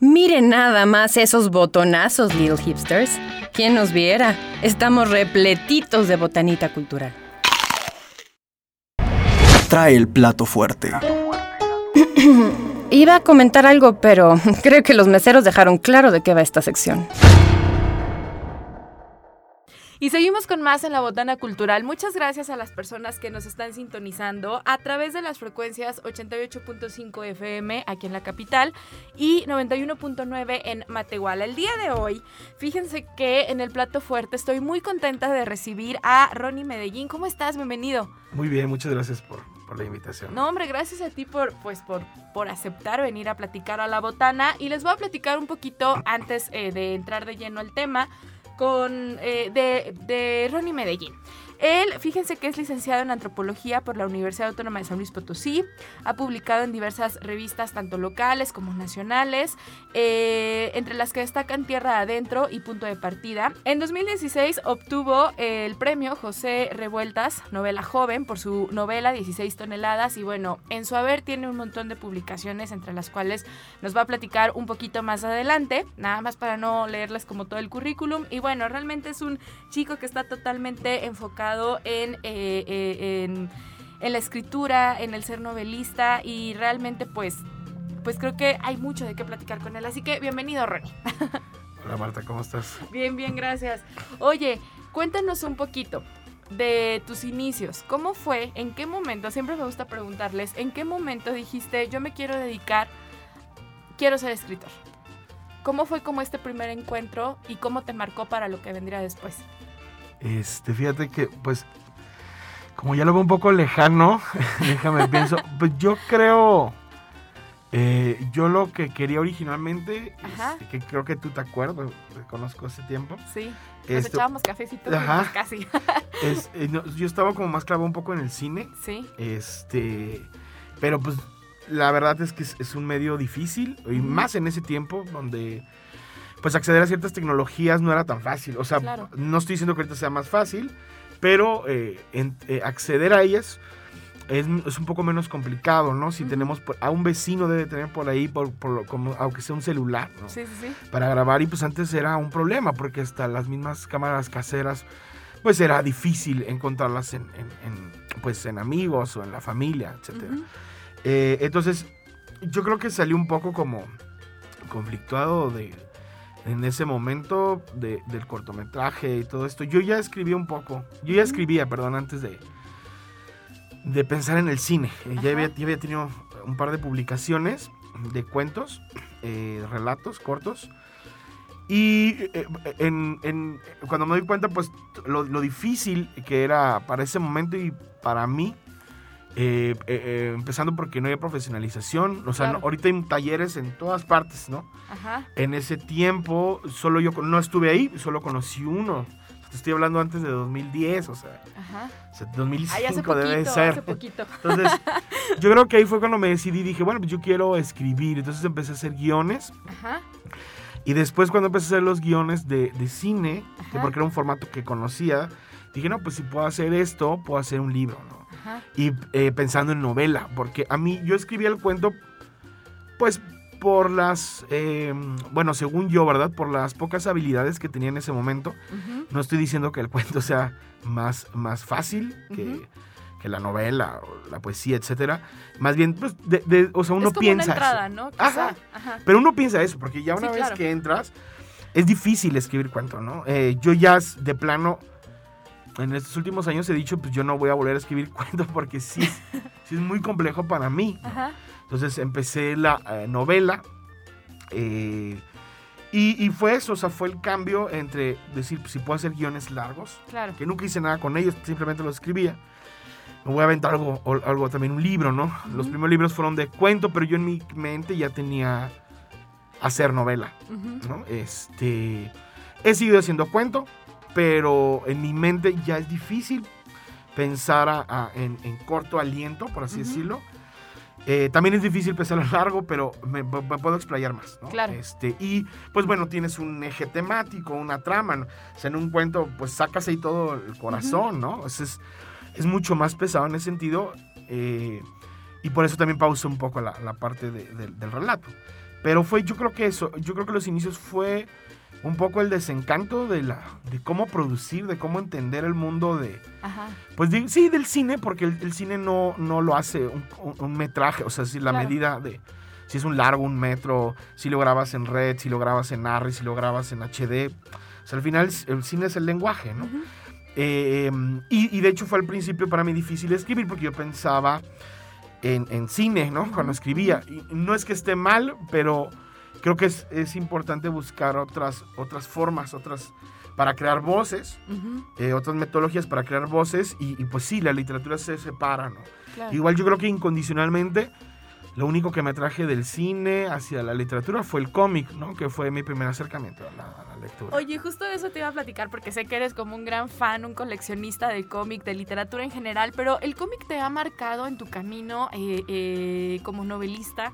Miren nada más esos botonazos, little hipsters. ¿Quién nos viera? Estamos repletitos de botanita cultural. Trae el plato fuerte. Iba a comentar algo, pero creo que los meseros dejaron claro de qué va esta sección. Y seguimos con más en la Botana Cultural. Muchas gracias a las personas que nos están sintonizando a través de las frecuencias 88.5 FM aquí en la capital y 91.9 en Matehuala. El día de hoy, fíjense que en el plato fuerte estoy muy contenta de recibir a Ronnie Medellín. ¿Cómo estás? Bienvenido. Muy bien, muchas gracias por, por la invitación. No, hombre, gracias a ti por, pues, por, por aceptar venir a platicar a la botana. Y les voy a platicar un poquito antes eh, de entrar de lleno al tema con, eh, de, de Ronnie Medellín. Él, fíjense que es licenciado en antropología por la Universidad Autónoma de San Luis Potosí, ha publicado en diversas revistas tanto locales como nacionales, eh, entre las que destacan Tierra Adentro y Punto de Partida. En 2016 obtuvo el premio José Revueltas, novela joven, por su novela 16 toneladas. Y bueno, en su haber tiene un montón de publicaciones entre las cuales nos va a platicar un poquito más adelante, nada más para no leerles como todo el currículum. Y bueno, realmente es un chico que está totalmente enfocado en, eh, eh, en, en, la escritura, en el ser novelista y realmente pues, pues creo que hay mucho de qué platicar con él. Así que bienvenido, Ronnie. Hola Marta, ¿cómo estás? Bien, bien, gracias. Oye, cuéntanos un poquito de tus inicios. ¿Cómo fue? ¿En qué momento? Siempre me gusta preguntarles, ¿en qué momento dijiste, yo me quiero dedicar, quiero ser escritor? ¿Cómo fue como este primer encuentro y cómo te marcó para lo que vendría después? Este, fíjate que, pues, como ya lo veo un poco lejano, déjame pienso, pues yo creo, eh, yo lo que quería originalmente, este, que creo que tú te acuerdas, te conozco hace tiempo. Sí, nos Esto- echábamos cafecito Ajá. casi. es- eh, no, yo estaba como más clavado un poco en el cine, sí, este, pero pues la verdad es que es, es un medio difícil, y más en ese tiempo donde pues acceder a ciertas tecnologías no era tan fácil. O sea, Claro. no estoy diciendo que ahorita sea más fácil, pero eh, en- eh, acceder a ellas es, es un poco menos complicado, ¿no? Si tenemos, por- a un vecino debe tener por ahí, por, por como, aunque sea un celular, ¿no? sí, sí, sí. Para grabar y pues antes era un problema porque hasta las mismas cámaras caseras pues era difícil encontrarlas en, en- en, pues en amigos o en la familia, etcétera. Ujú. Eh, entonces, yo creo que salió un poco como conflictuado de, en ese momento de- del cortometraje y todo esto. Yo ya escribí un poco, yo ya escribía, perdón, antes de, de pensar en el cine. Eh, ya, había, ya había tenido un par de publicaciones de cuentos, eh, relatos cortos. Y eh, en- en- cuando me doy cuenta, pues lo, lo difícil que era para ese momento y para mí, eh, eh, eh, empezando porque no había profesionalización, o sea, Claro. no- ahorita hay talleres en todas partes, ¿no? Ajá. En ese tiempo, solo yo no estuve ahí, solo conocí uno. Te estoy hablando antes de 2010, o sea, Ajá. o sea, Ay, 2005 hace poquito, debe ser. hace poquito. Entonces, yo creo que ahí fue cuando me decidí, dije, bueno, pues yo quiero escribir. Entonces empecé a hacer guiones. Ajá. Y después cuando empecé a hacer los guiones de, de cine, que porque era un formato que conocía, dije, no, pues si puedo hacer esto, puedo hacer un libro, ¿no? Ajá. Y eh, pensando en novela, porque a mí yo escribía el cuento, pues por las, eh, bueno, según yo, ¿verdad? Por las pocas habilidades que tenía en ese momento. No estoy diciendo que el cuento sea más, más fácil que, que la novela o la poesía, etcétera. Más bien, pues, de, de- o sea, uno es como piensa una entrada, eso. ¿no? Quizá. Ajá. Ajá. Pero uno piensa eso, porque ya una Sí, vez claro. que entras, es difícil escribir cuento, ¿no? Eh, yo ya de plano, en estos últimos años he dicho, pues yo no voy a volver a escribir cuento porque sí, sí es muy complejo para mí. ¿no? Ajá. Entonces empecé la eh, novela. eh, y, y fue eso, o sea, fue el cambio entre decir, pues, si puedo hacer guiones largos, Claro. que nunca hice nada con ellos, simplemente los escribía. Me voy a aventar algo, algo también, un libro, ¿no? Los Ujú. primeros libros fueron de cuento, pero yo en mi mente ya tenía hacer novela, Ujú. ¿no? Este, he seguido haciendo cuento, pero en mi mente ya es difícil pensar a- a- en, en corto aliento, por así decirlo. Eh, también es difícil pensar a largo, pero me, me puedo explayar más, ¿no? Claro. Este, y pues bueno, tienes un eje temático, una trama, ¿no? O sea, en un cuento, pues sacas ahí todo el corazón, ¿no? O sea, es, es mucho más pesado en ese sentido. eh, y por eso también pausa un poco la, la parte de- de- del relato. Pero fue, yo creo que eso, yo creo que los inicios fue un poco el desencanto de la de cómo producir, de cómo entender el mundo de Ajá. pues de- sí del cine porque el, el cine no, no lo hace un, un- un metraje, o sea, si la Claro. medida de si es un largo, un metro, si lo grabas en red, si lo grabas en ARRI, si lo grabas en HD, o sea, al final el cine es el lenguaje, ¿no? Eh, y, y de hecho fue al principio para mí difícil escribir porque yo pensaba en, en cine, ¿no? Cuando escribía. Y no es que esté mal, pero creo que es, es importante buscar otras, otras formas, otras para crear voces, Ujú. eh, otras metodologías para crear voces y, y pues sí, la literatura se separa, ¿no? Claro. Igual yo creo que incondicionalmente lo único que me traje del cine hacia la literatura fue el cómic, ¿no? Que fue mi primer acercamiento a la, a la lectura. Oye, justo de eso te iba a platicar porque sé que eres como un gran fan, un coleccionista del cómic, de literatura en general, pero ¿el cómic te ha marcado en tu camino eh, eh, como novelista?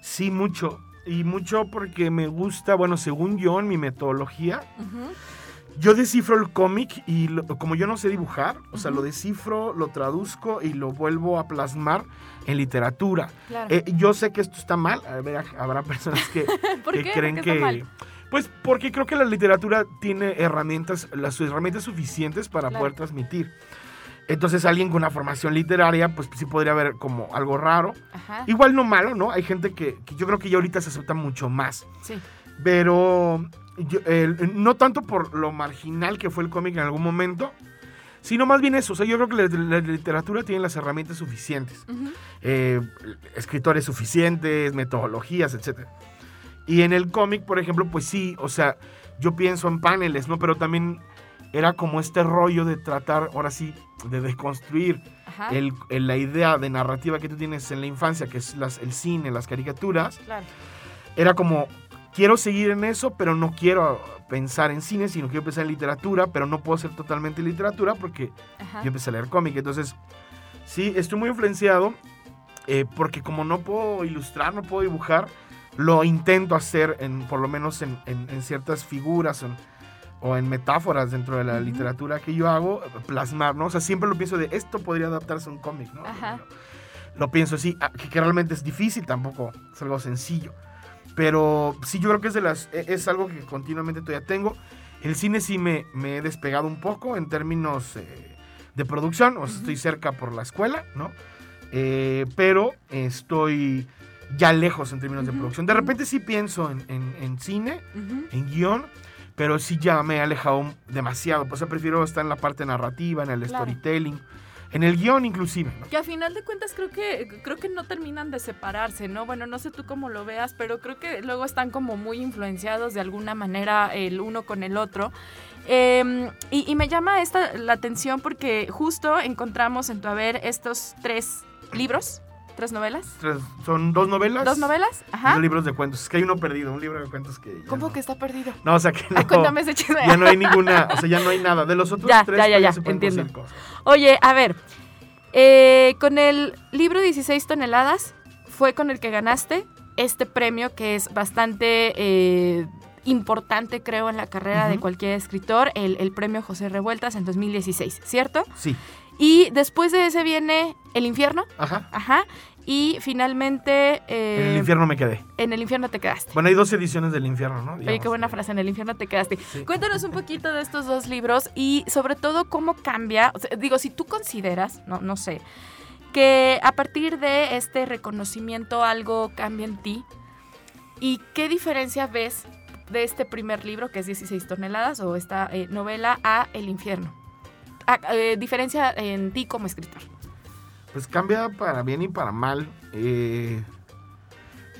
Sí, mucho. Y mucho porque me gusta, bueno, según yo, en mi metodología, yo descifro el cómic y lo- como yo no sé dibujar, o sea, lo descifro, lo traduzco y lo vuelvo a plasmar en literatura. Claro. Eh, yo sé que esto está mal, a ver, habrá personas que, creen ¿Por qué está que... mal? Pues porque creo que la literatura tiene herramientas, las herramientas suficientes para Claro. poder transmitir. Entonces alguien con una formación literaria, pues sí podría ver como algo raro. Ajá. Igual no malo, ¿no? Hay gente que, que yo creo que ya ahorita se acepta mucho más. Sí. Pero yo- no tanto por lo marginal que fue el cómic en algún momento, sino más bien eso. O sea, yo creo que la, la literatura tiene las herramientas suficientes. Eh, escritores suficientes, metodologías, etc. Y en el cómic, por ejemplo, pues sí, o sea, yo pienso en paneles, ¿no? Pero también era como este rollo de tratar, ahora sí, de desconstruir el- el- la idea de narrativa que tú tienes en la infancia, que es las- el cine, las caricaturas, Claro. era como, quiero seguir en eso, pero no quiero pensar en cine, sino quiero pensar en literatura, pero no puedo ser totalmente literatura porque Ajá. yo empecé a leer cómic. Entonces, sí, estoy muy influenciado eh, porque como no puedo ilustrar, no puedo dibujar, lo intento hacer en, por lo menos en, en- en ciertas figuras en- o en metáforas dentro de la Ujú. literatura que yo hago, plasmar, ¿no? O sea, siempre lo pienso de esto podría adaptarse a un cómic, ¿no? Ajá. Lo, lo pienso así, ah, que, que realmente es difícil, tampoco es algo sencillo. Pero sí, yo creo que es, de las, e- es algo que continuamente todavía tengo. El cine sí me, me he despegado un poco en términos eh, de producción, o sea, estoy cerca por la escuela, ¿no? Eh, pero estoy ya lejos en términos de Ujú, producción. De repente sí pienso en, en- en cine, en guion, pero sí ya me he alejado demasiado. Pues yo prefiero estar en la parte narrativa, en el Claro. storytelling, en el guion inclusive, ¿no? Que a final de cuentas creo que creo que no terminan de separarse, ¿no? Bueno, no sé tú cómo lo veas, pero creo que luego están como muy influenciados de alguna manera el uno con el otro. Eh, y, y me llama esta la atención porque justo encontramos en tu haber estos tres libros, tres novelas. Tres- son dos novelas. ¿Dos novelas? Ajá. Dos libros de cuentos. Es que hay uno perdido, un libro de cuentos que. ya ¿Cómo no- que está perdido? No, o sea que no. Ah, cuéntame ese chisme. ya no hay ninguna, o sea, ya no hay nada. De los otros Ya, tres ya, ya, todavía ya, se entiendo. cosas. Oye, a ver, eh, con el libro 16 toneladas fue con el que ganaste este premio que es bastante eh, importante, creo, en la carrera de cualquier escritor, el, el premio José Revueltas en 2016, ¿cierto? Sí. Y después de ese viene El Infierno, Ajá. ajá, y finalmente eh, en el infierno me quedé. en el infierno te quedaste. Bueno, hay dos ediciones del infierno, ¿no? Oye, Digamos. qué buena frase, en el infierno te quedaste. Sí. Cuéntanos un poquito de estos dos libros y sobre todo cómo cambia, o sea, digo, si tú consideras, no, no sé, que a partir de este reconocimiento algo cambia en ti y qué diferencia ves de este primer libro, que es 16 toneladas, o esta eh, novela, a El infierno. Eh, diferencia en ti como escritor. Pues cambia para bien y para mal. Eh,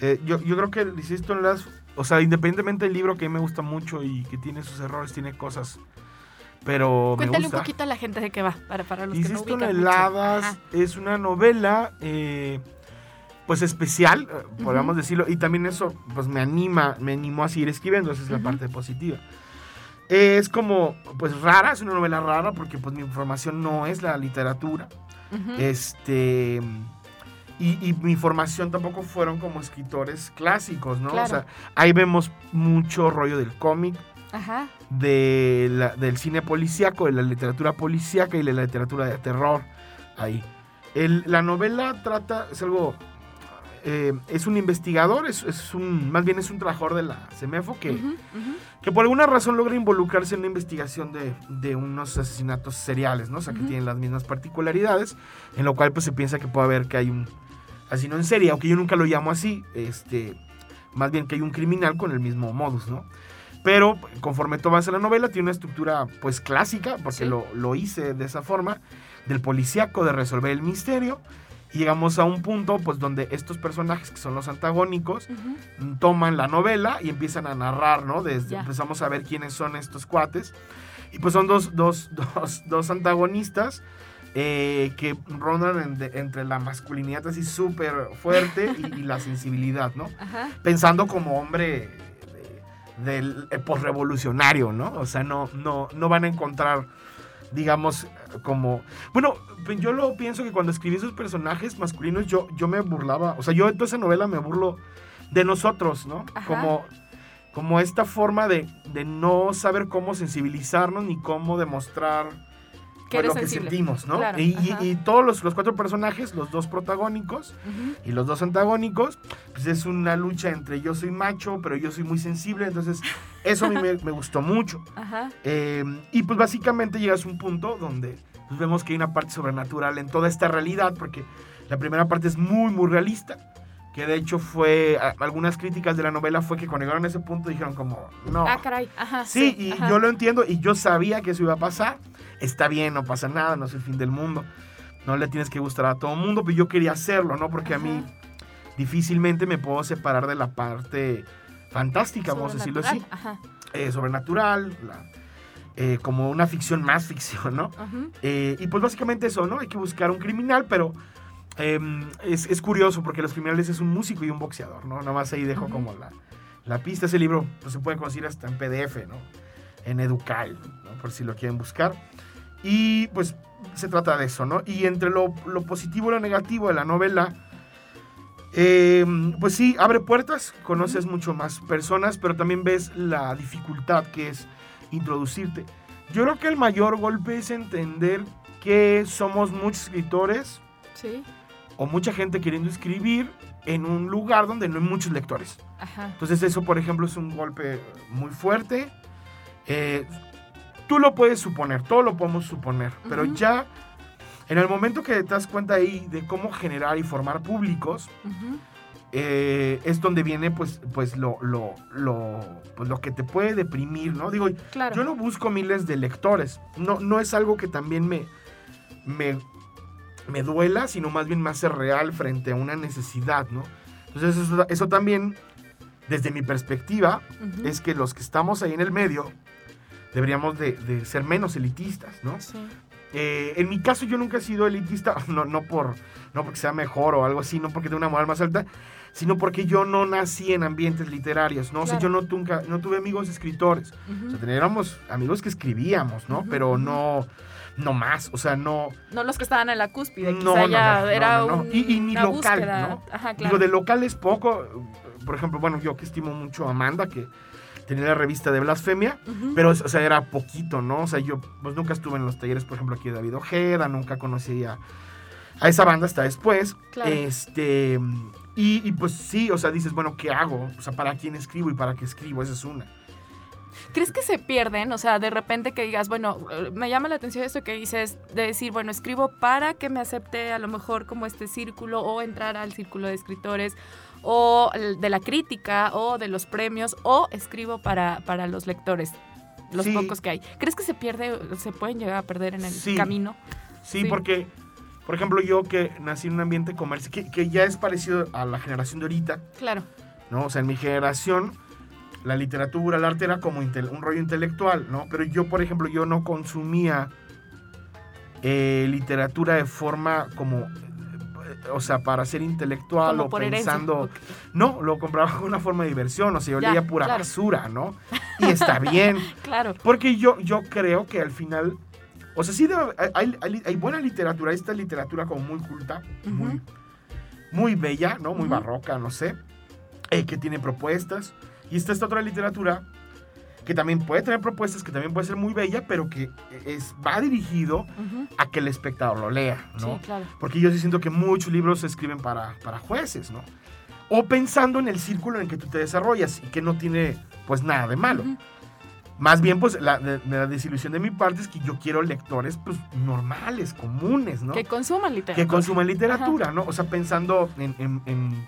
eh, yo, yo creo que el 16 toneladas, o sea, independientemente del libro que a mí me gusta mucho y que tiene sus errores, tiene cosas, pero Cuéntale me un gusta. poquito a la gente de qué va, para, para los que no 16 ubican toneladas Ajá. es una novela, eh, pues especial, podríamos decirlo, y también eso, pues me anima, me animó a seguir escribiendo, esa es la parte positiva. Es como, pues rara, es una novela rara porque pues mi formación no es la literatura. Este. Y, y mi formación tampoco fueron como escritores clásicos, ¿no? Claro. O sea, ahí vemos mucho rollo del cómic, Ajá. de la- del cine policíaco, de la literatura policíaca y de la literatura de terror. Ahí. El- la novela trata, es algo eh, es un investigador, es, es un, más bien es un trabajador de la CEMEFO que, que por alguna razón logra involucrarse en una investigación de, de unos asesinatos seriales, ¿no? O sea, que Ujú. tienen las mismas particularidades, en lo cual pues se piensa que puede haber que hay un asesino en serie, aunque yo nunca lo llamo así, este, más bien que hay un criminal con el mismo modus, ¿no? Pero conforme tú avanza la novela, tiene una estructura pues clásica, porque Sí. lo, lo hice de esa forma, del policíaco, de resolver el misterio. Y llegamos a un punto pues donde estos personajes que son los antagónicos toman la novela y empiezan a narrar, ¿no? Desde empezamos a ver quiénes son estos cuates. Y pues son dos, dos, dos, dos antagonistas eh, que rondan en- de- entre la masculinidad así súper fuerte y, y la sensibilidad, ¿no? Ajá. Pensando como hombre de- del eh, posrevolucionario, ¿no? O sea, no, no, no van a encontrar, digamos, como... Bueno, yo lo pienso que cuando escribí esos personajes masculinos, yo, yo me burlaba, o sea, yo en toda esa novela me burlo de nosotros, ¿no? Ajá. Como, como esta forma de, de no saber cómo sensibilizarnos ni cómo demostrar Que eres lo que sensible. sentimos, ¿no? Claro, y, y- y todos los, los cuatro personajes, los dos protagónicos, Ujú. y los dos antagónicos, pues es una lucha entre yo soy macho, pero yo soy muy sensible, entonces eso a mí me, me gustó mucho. Ajá. Eh, y pues básicamente llegas a un punto donde pues, vemos que hay una parte sobrenatural en toda esta realidad, porque la primera parte es muy, muy realista, que de hecho fue, a- algunas críticas de la novela fue que cuando llegaron a ese punto dijeron como, no. Ah, caray. Ajá. Sí, y ajá. yo lo entiendo y yo sabía que eso iba a pasar. Está bien, no pasa nada, no es el fin del mundo. No le tienes que gustar a todo el mundo, pero yo quería hacerlo, ¿no? Porque a mí difícilmente me puedo separar de la parte fantástica, vamos a decirlo así. Sobrenatural, eh, sobrenatural, la- eh, como una ficción más ficción, ¿no? Eh, y pues básicamente eso, ¿no? Hay que buscar un criminal, pero eh, es, es curioso porque los criminales es un músico y un boxeador, ¿no? Nada más ahí dejo como la, la pista. Ese libro pues, se puede conseguir hasta en PDF, ¿no? En Educal, ¿no? Por si lo quieren buscar. Y pues se trata de eso, ¿no? Y entre lo, lo positivo y lo negativo de la novela, eh, pues sí, abre puertas, conoces mucho más personas, pero también ves la dificultad que es introducirte. Yo creo que el mayor golpe es entender que somos muchos escritores Sí. o mucha gente queriendo escribir en un lugar donde no hay muchos lectores. Ajá. Entonces eso, por ejemplo, es un golpe muy fuerte. Eh, tú lo puedes suponer, todo lo podemos suponer, pero ya en el momento que te das cuenta ahí de cómo generar y formar públicos, eh, es donde viene pues, pues, lo, lo, lo, pues lo que te puede deprimir, ¿no? Digo, Claro. yo no busco miles de lectores, no, no es algo que también me, me, me duela, sino más bien me hace real frente a una necesidad, ¿no? Entonces eso, eso también, desde mi perspectiva, es que los que estamos ahí en el medio deberíamos de, de ser menos elitistas, ¿no? Sí. Eh, en mi caso yo nunca he sido elitista, no, no, por, no porque sea mejor o algo así, no porque tenga una moral más alta, sino porque yo no nací en ambientes literarios, ¿no? O sea, yo Claro. no, nunca, no tuve amigos escritores. Ujú. O sea, teníamos amigos que escribíamos, ¿no? Ujú, Pero ujú. no, no más, o sea, no... No los que estaban en la cúspide, No, quizá no, ya no, era un- Y- y ni una local, búsqueda. ¿no? Ajá, claro. Digo, de local es poco. Por ejemplo, bueno, yo que estimo mucho a Amanda, que tenía la revista de Blasfemia, pero, o sea, era poquito, ¿no? O sea, yo pues nunca estuve en los talleres, por ejemplo, aquí de David Ojeda, nunca conocí a, a esa banda hasta después. Claro. Este, y, y, pues sí, o sea, dices, bueno, ¿qué hago? O sea, ¿para quién escribo y para qué escribo? Esa es una. ¿Crees que se pierden? O sea, de repente que digas, bueno, me llama la atención esto que dices, de decir, bueno, escribo para que me acepte a lo mejor como este círculo o entrar al círculo de escritores o de la crítica o de los premios o escribo para, para los lectores, los Sí. pocos que hay. ¿Crees que se pierde, se pueden llegar a perder en el Sí. camino? Sí, Sí. porque, por ejemplo, yo que nací en un ambiente comercial, que, que ya es parecido a la generación de ahorita, Claro. ¿no? O sea, en mi generación, la literatura, el arte era como un rollo intelectual, ¿no? Pero yo, por ejemplo, yo no consumía eh, literatura de forma como, o sea, para ser intelectual Como o pensando... No, lo compraba como una forma de diversión, o sea, yo Ya, leía pura claro. basura, ¿no? Y está bien, Claro. porque yo, yo creo que al final, o sea, sí debe- hay, hay- hay buena literatura, esta literatura como muy culta, muy, Ujú. muy bella, ¿no? Muy barroca, no sé, eh, que tiene propuestas. Y está esta otra literatura que también puede tener propuestas, que también puede ser muy bella, pero que es, va dirigido Ujú. a que el espectador lo lea, ¿no? Sí, claro. Porque yo sí siento que muchos libros se escriben para, para jueces, ¿no? O pensando en el círculo en el que tú te desarrollas y que no tiene, pues, nada de malo. Ujú. Más bien, pues, la, de- la desilusión de mi parte es que yo quiero lectores, pues, normales, comunes, ¿no? Que consuman literatura. que consuman literatura, ¿no? O sea, pensando en, en- en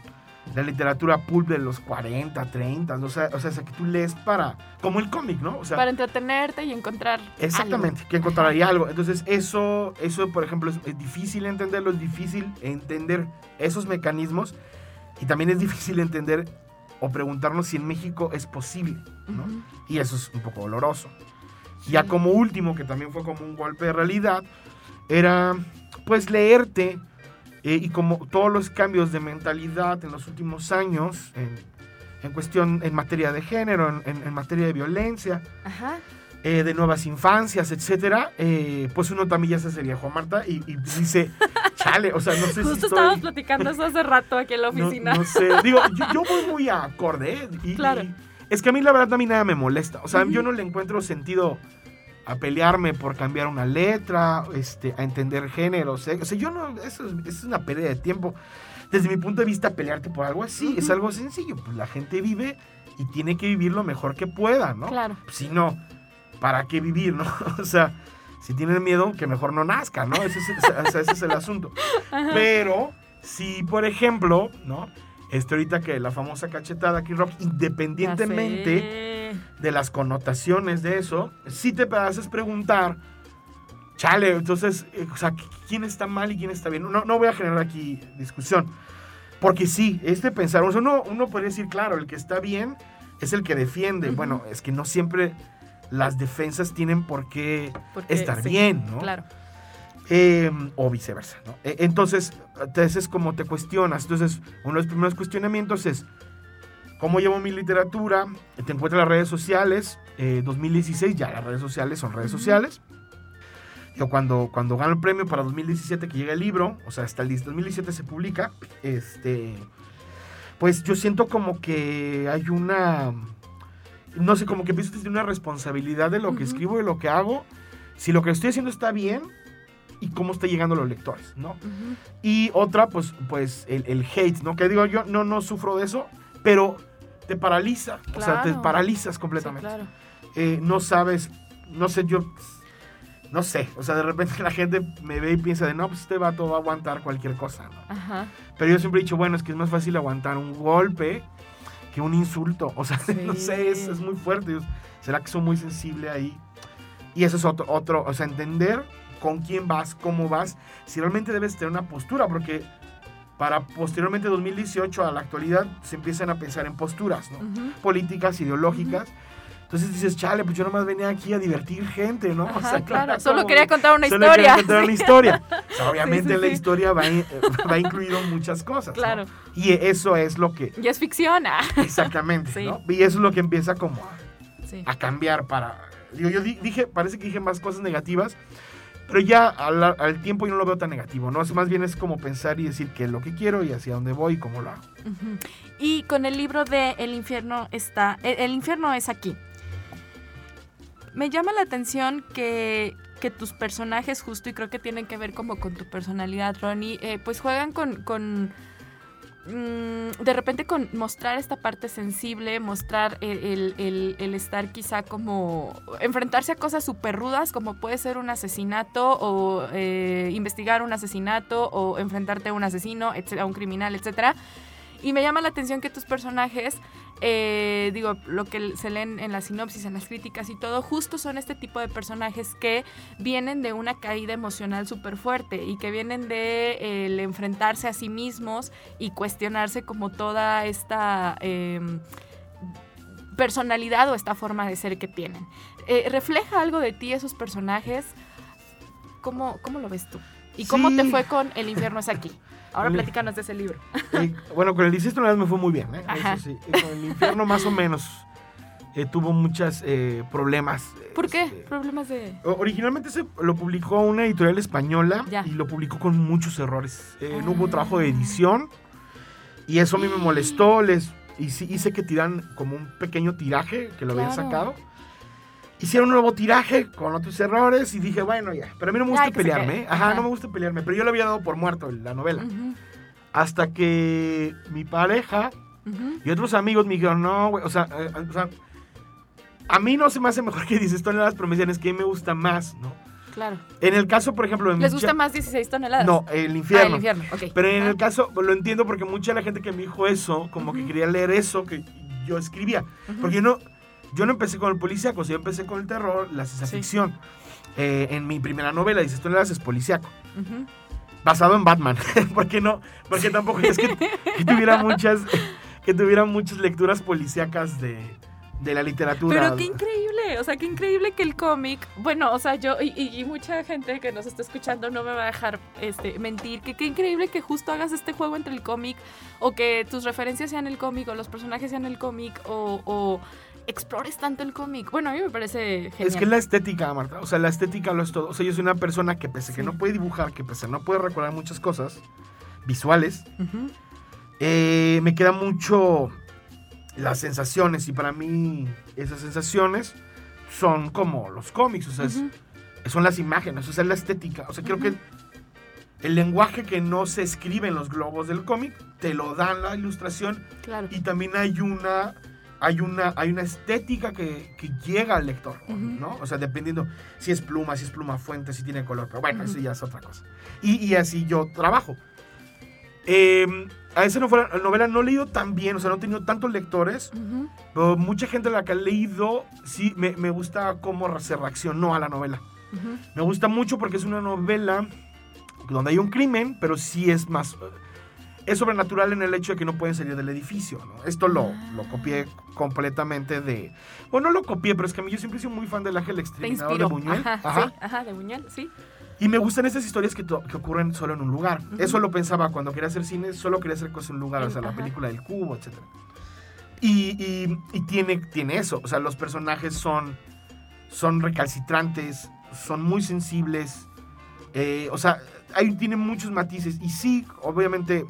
la literatura pulp de los 40, 30, o sea, o sea, esa que tú lees para, como el cómic, ¿no? O sea, Para entretenerte y encontrar. exactamente, que encontrar ahí algo. Entonces, eso, eso por ejemplo, es, es difícil entenderlo, es difícil entender esos mecanismos y también es difícil entender o preguntarnos si en México es posible, algo. ¿no? Ujú. Y eso es un poco doloroso. Ya como último, que también fue como un golpe de realidad, era pues leerte eh, y como todos los cambios de mentalidad en los últimos años en, en cuestión, en materia de género, en, en- en materia de violencia, Ajá. eh, de nuevas infancias, etcétera, eh, pues uno también ya se sería Juan Marta y, y dice, chale, o sea, no sé si Justo estoy... estábamos platicando eso hace rato aquí en la oficina. no sé, digo, yo, yo voy muy acorde. Y, Claro. y es que a mí la verdad a mí nada me molesta. O sea, yo no le encuentro sentido a pelearme por cambiar una letra, este, a entender géneros. ¿eh? O sea, yo no, eso es, eso es una pérdida de tiempo. Desde mi punto de vista, pelearte por algo así es algo sencillo. Pues la gente vive y tiene que vivir lo mejor que pueda, ¿no? Claro. Si no, ¿para qué vivir, no? O sea, si tienen miedo, que mejor no nazca, ¿no? Ese es, ese es el asunto. Pero, si por ejemplo, ¿no? Este, ahorita que la famosa cachetada aquí rock, independientemente de las connotaciones de eso, si te haces preguntar, chale, entonces, eh, o sea, ¿quién está mal y quién está bien? No, no voy a generar aquí discusión. Porque sí, este pensar, o sea, uno, uno podría decir, claro, el que está bien es el que defiende. Bueno, es que no siempre las defensas tienen por qué Porque- estar sí, bien, ¿no? Claro. Eh, o viceversa, ¿no? Eh, Entonces, entonces es como te cuestionas. Entonces, uno de los primeros cuestionamientos es, ¿cómo llevo mi literatura? Te encuentras en las redes sociales. eh, 2016, ya las redes sociales son redes sociales. Yo cuando, cuando gano el premio para 2017 que llega el libro, o sea, hasta el 2017 se publica, este, pues yo siento como que hay una, no sé, como que empiezo a tener una responsabilidad de lo que Ujú. escribo y lo que hago, si lo que estoy haciendo está bien y cómo está llegando a los lectores, ¿no? Ujú. Y otra, pues, pues el, el hate, ¿no? Que digo, yo no, no sufro de eso, pero te paraliza, o sea, te Claro. paralizas Sí, completamente. claro. Eh, no sabes, no sé, yo, no sé, o sea, de repente la gente me ve y piensa de, no, pues este vato va a aguantar cualquier cosa, ¿no? Ajá. Pero yo siempre he dicho, bueno, es que es más fácil aguantar un golpe que un insulto, o sea, no Sí. sé, es, es muy fuerte, ¿será que soy muy sensible ahí? Y eso es otro, otro, o sea, entender con quién vas, cómo vas, si realmente debes tener una postura, porque para posteriormente 2018 a la actualidad se empiezan a pensar en posturas, ¿no? Ujú. políticas, ideológicas. Entonces dices, chale, pues yo nomás venía aquí a divertir gente, ¿no? Ajá, claro. como- Solo quería contar una solo historia. quería contar una historia. O sea, obviamente Sí, sí, la historia va, in- va incluido muchas cosas. ¿no? Claro. Y eso es lo que, Y es ficción. ah. exactamente. ¿no? Y eso es lo que empieza como a, a cambiar para... Digo, yo di- dije, parece que dije más cosas negativas, pero ya al, tiempo yo no lo veo tan negativo, ¿no? Más bien es como pensar y decir qué es lo que quiero y hacia dónde voy y cómo lo hago. Y con el libro de El infierno está. El, el infierno es aquí. Me llama la atención que, que tus personajes, justo, y creo que tienen que ver como con tu personalidad, Ronnie, eh, pues juegan con mm, de repente con mostrar esta parte sensible, mostrar el, el- estar quizá como enfrentarse a cosas súper rudas como puede ser un asesinato o eh, investigar un asesinato o enfrentarte a un asesino, a un criminal, etcétera. Y me llama la atención que tus personajes, eh, digo, lo que se leen en la sinopsis, en las críticas y todo, justo son este tipo de personajes que vienen de una caída emocional súper fuerte y que vienen de el enfrentarse a sí mismos y cuestionarse como toda esta eh, personalidad o esta forma de ser que tienen. Eh, ¿Refleja algo de ti esos personajes? ¿Cómo, cómo lo ves tú? ¿Y cómo Sí. te fue con El infierno es aquí? Ahora platícanos de ese libro. Eh, bueno, con el 16 toneladas me fue muy bien, ¿eh? Ajá. Eso sí. Eh, Con el infierno más o menos eh, tuvo muchos problemas. eh, ¿Por qué? este, Problemas de... Originalmente se lo publicó una editorial española Ya. y lo publicó con muchos errores. Eh, No hubo Ah. trabajo de edición y eso a mí me molestó. Les hice, hice que tiran como un pequeño tiraje que lo habían Claro. sacado hicieron un nuevo tiraje con otros errores y dije, bueno, ya. Pero a mí no me gusta Ay, pelearme. ¿eh? Ajá, Ajá. no me gusta pelearme. Pero yo lo había dado por muerto la novela. Hasta que mi pareja ujú. y otros amigos me dijeron, no, güey, o sea, eh, o sea, a mí no se me hace mejor que 16 toneladas, pero me decían, es que a mí me gusta más, ¿no? Claro. En el caso, por ejemplo, ¿Les gusta más 16 toneladas? No, el Ah, infierno. el infierno, ok. Pero en Ah, el caso, lo entiendo porque mucha de la gente que me dijo eso, como que quería leer eso que yo escribía. Porque yo no, yo no empecé con el policíaco, yo empecé con el terror, la ciencia Sí. ficción. Eh, en mi primera novela, dices, tú le das es policíaco. Ujú. Basado en Batman. ¿Por qué no? Porque tampoco es que, que tuviera muchas que tuviera muchas lecturas policíacas de, de la literatura. Pero qué increíble, o sea, qué increíble que el cómic, bueno, o sea, yo y, y- y mucha gente que nos está escuchando no me va a dejar este, mentir, que qué increíble que justo hagas este juego entre el cómic o que tus referencias sean el cómic o los personajes sean el cómic o, o explores tanto el cómic. Bueno, a mí me parece genial. Es que la estética, Marta. O sea, la estética lo es todo. O sea, yo soy una persona que pese que Sí. no puede dibujar, que pese que no puede recordar muchas cosas visuales, eh, me queda mucho las sensaciones. Y para mí, esas sensaciones son como los cómics. O sea, es- son las imágenes, o sea, es la estética. O sea, creo que el lenguaje que no se escribe en los globos del cómic, te lo dan la ilustración. Claro. Y también hay una. Hay una, hay una estética que, que llega al lector. ¿no? O sea, dependiendo si es pluma, si es pluma fuente, si tiene color. Pero bueno, eso ya es otra cosa. Y, y así yo trabajo. Eh, a esa novela, novela no he leído tan bien, o sea, no he tenido tantos lectores. Pero mucha gente a la que ha leído, sí, me, me gusta cómo se reaccionó a la novela. Me gusta mucho porque es una novela donde hay un crimen, pero sí es más... Es sobrenatural en el hecho de que no pueden salir del edificio, ¿no? Esto lo, lo copié completamente de... Bueno, no lo copié, pero es que a mí yo siempre he sido muy fan del Ángel Te Exterminador de. Buñuel. Ajá, Ajá. sí, ajá, de Buñuel, sí. Y me gustan esas historias que, que ocurren solo en un lugar. Eso lo pensaba cuando quería hacer cine, solo quería hacer cosas en un lugar, o sea, la película del cubo, etc. Y, y- y tiene, tiene eso, o sea, los personajes son, son recalcitrantes, son muy sensibles, eh, o sea, ahí tiene muchos matices. Y sí, obviamente,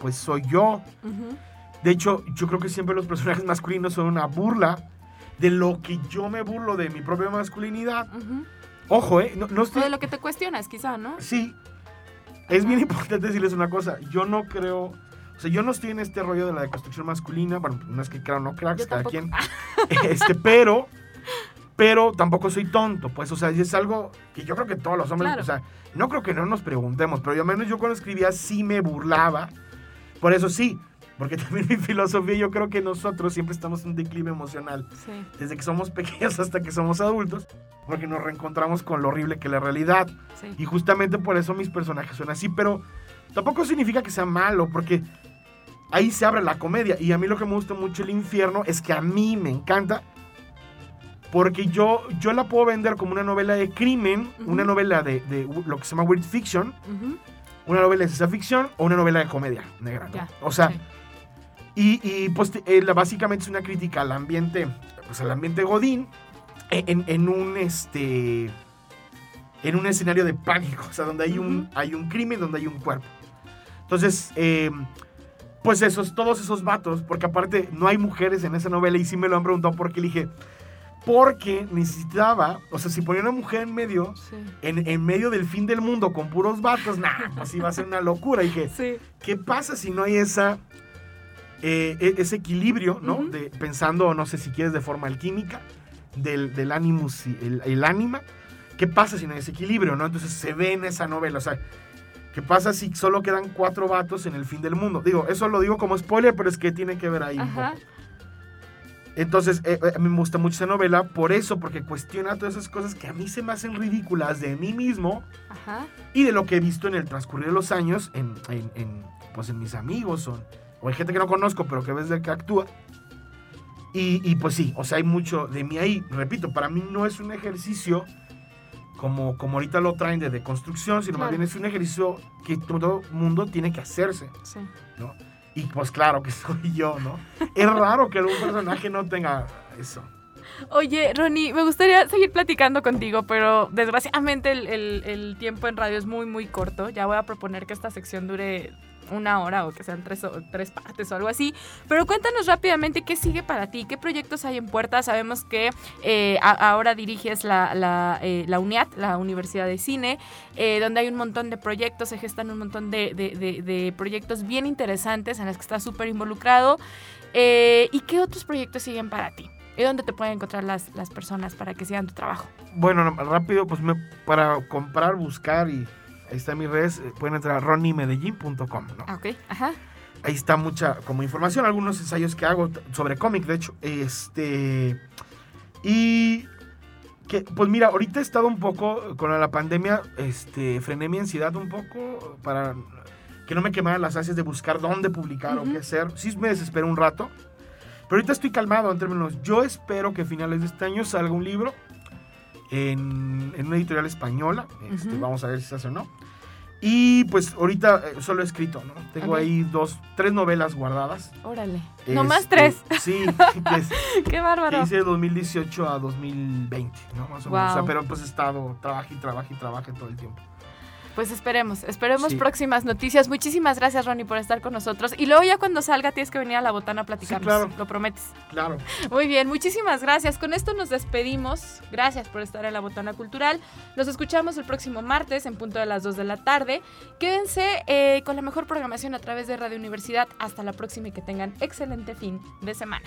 pues soy yo. De hecho, yo creo que siempre los personajes masculinos son una burla de lo que yo me burlo de mi propia masculinidad. Ojo, ¿eh? No, no O estoy... de lo que te cuestionas, quizá, ¿no? Sí. Es bien importante decirles una cosa. Yo no creo. O sea, yo no estoy en este rollo de la deconstrucción masculina. Bueno, no es que crea o no es cada quien. Este, pero. Pero tampoco soy tonto, pues, o sea, es algo que yo creo que todos los hombres, Claro. o sea, no creo que no nos preguntemos, pero yo al menos yo cuando escribía sí me burlaba. Por eso sí, porque también mi filosofía, yo creo que nosotros siempre estamos en un declive emocional Sí. desde que somos pequeños hasta que somos adultos, porque nos reencontramos con lo horrible que es la realidad. Sí. Y justamente por eso mis personajes son así, pero tampoco significa que sea malo, porque ahí se abre la comedia. Y a mí lo que me gusta mucho el infierno es que a mí me encanta, porque yo, yo la puedo vender como una novela de crimen, una novela de, de lo que se llama weird fiction. Una novela de ciencia ficción o una novela de comedia negra. O sea, y, y, pues eh, la- básicamente es una crítica al ambiente, pues al ambiente godín, e- en, en un este en un escenario de pánico, o sea, donde hay un hay un crimen, donde hay un cuerpo. Entonces, eh, pues esos todos esos vatos, porque aparte no hay mujeres en esa novela y sí me lo han preguntado por qué dije porque necesitaba, o sea, si ponía una mujer en medio, Sí. en, en medio del fin del mundo con puros vatos, nah, pues iba a ser una locura. Y Sí. ¿Qué pasa si no hay esa, eh, e- ese equilibrio, ¿no? De, pensando, no sé si quieres, de forma alquímica, del, del animus el, el ánima. ¿Qué pasa si no hay ese equilibrio, no? Entonces se ve en esa novela, o sea, ¿qué pasa si solo quedan cuatro vatos en el fin del mundo? Digo, eso lo digo como spoiler, pero es que tiene que ver ahí un poco. Entonces, eh, eh, a mí me gusta mucho esa novela por eso, porque cuestiona todas esas cosas que a mí se me hacen ridículas de mí mismo Ajá. y de lo que he visto en el transcurrir de los años en, en- en, pues en mis amigos o, o en gente que no conozco pero que ves de que actúa y, y, pues sí, o sea hay mucho de mí ahí repito, para mí no es un ejercicio como, como ahorita lo traen de deconstrucción sino más Claro. bien es un ejercicio que todo mundo tiene que hacerse Sí. ¿no? Y pues claro que soy yo, ¿no? es raro que algún personaje no tenga eso Oye, Ronnie, me gustaría seguir platicando contigo, pero desgraciadamente el- el tiempo en radio es muy, muy corto. Ya voy a proponer que esta sección dure una hora o que sean tres, tres partes o algo así. Pero cuéntanos rápidamente qué sigue para ti, qué proyectos hay en puerta. Sabemos que eh, ahora diriges la, la, eh, la, UNIAT, la Universidad de Cine, eh, donde hay un montón de proyectos, se gestan un montón de, de proyectos bien interesantes en los que estás súper involucrado. ¿Y qué otros proyectos siguen para ti? ¿Y dónde te pueden encontrar las, las personas para que sigan tu trabajo? Bueno, rápido, pues me, para comprar, buscar y ahí está mi redes, eh, pueden entrar a ronimedellín.com, ¿no? Ok, ajá. Ahí está mucha como información, algunos ensayos que hago sobre cómic, de hecho. Este. Y. Que, pues mira, ahorita he estado un poco con la pandemia, este, frené mi ansiedad un poco para que no me quemaran las ansias de buscar dónde publicar o qué hacer. Sí me desesperé un rato, pero ahorita estoy calmado en términos. Yo espero que a finales de este año salga un libro en, una editorial española. Este, vamos a ver si se hace o no. Y pues ahorita eh, solo he escrito, ¿no? Tengo ahí dos, tres novelas guardadas. Órale. no más este, tres. Sí, Qué bárbaro. Que hice de 2018 a 2020, ¿no? Más o menos. O sea, pero pues he estado, trabajé y trabajé y trabajé todo el tiempo. Pues esperemos, esperemos próximas noticias. Muchísimas gracias, Ronnie, por estar con nosotros. Y luego ya cuando salga tienes que venir a la botana a platicarnos. claro. Lo prometes. Claro. Muy bien, muchísimas gracias. Con esto nos despedimos. Gracias por estar en la botana cultural. Nos escuchamos el próximo martes en punto de las 2 de la tarde. Quédense eh, con la mejor programación a través de Radio Universidad. Hasta la próxima y que tengan excelente fin de semana.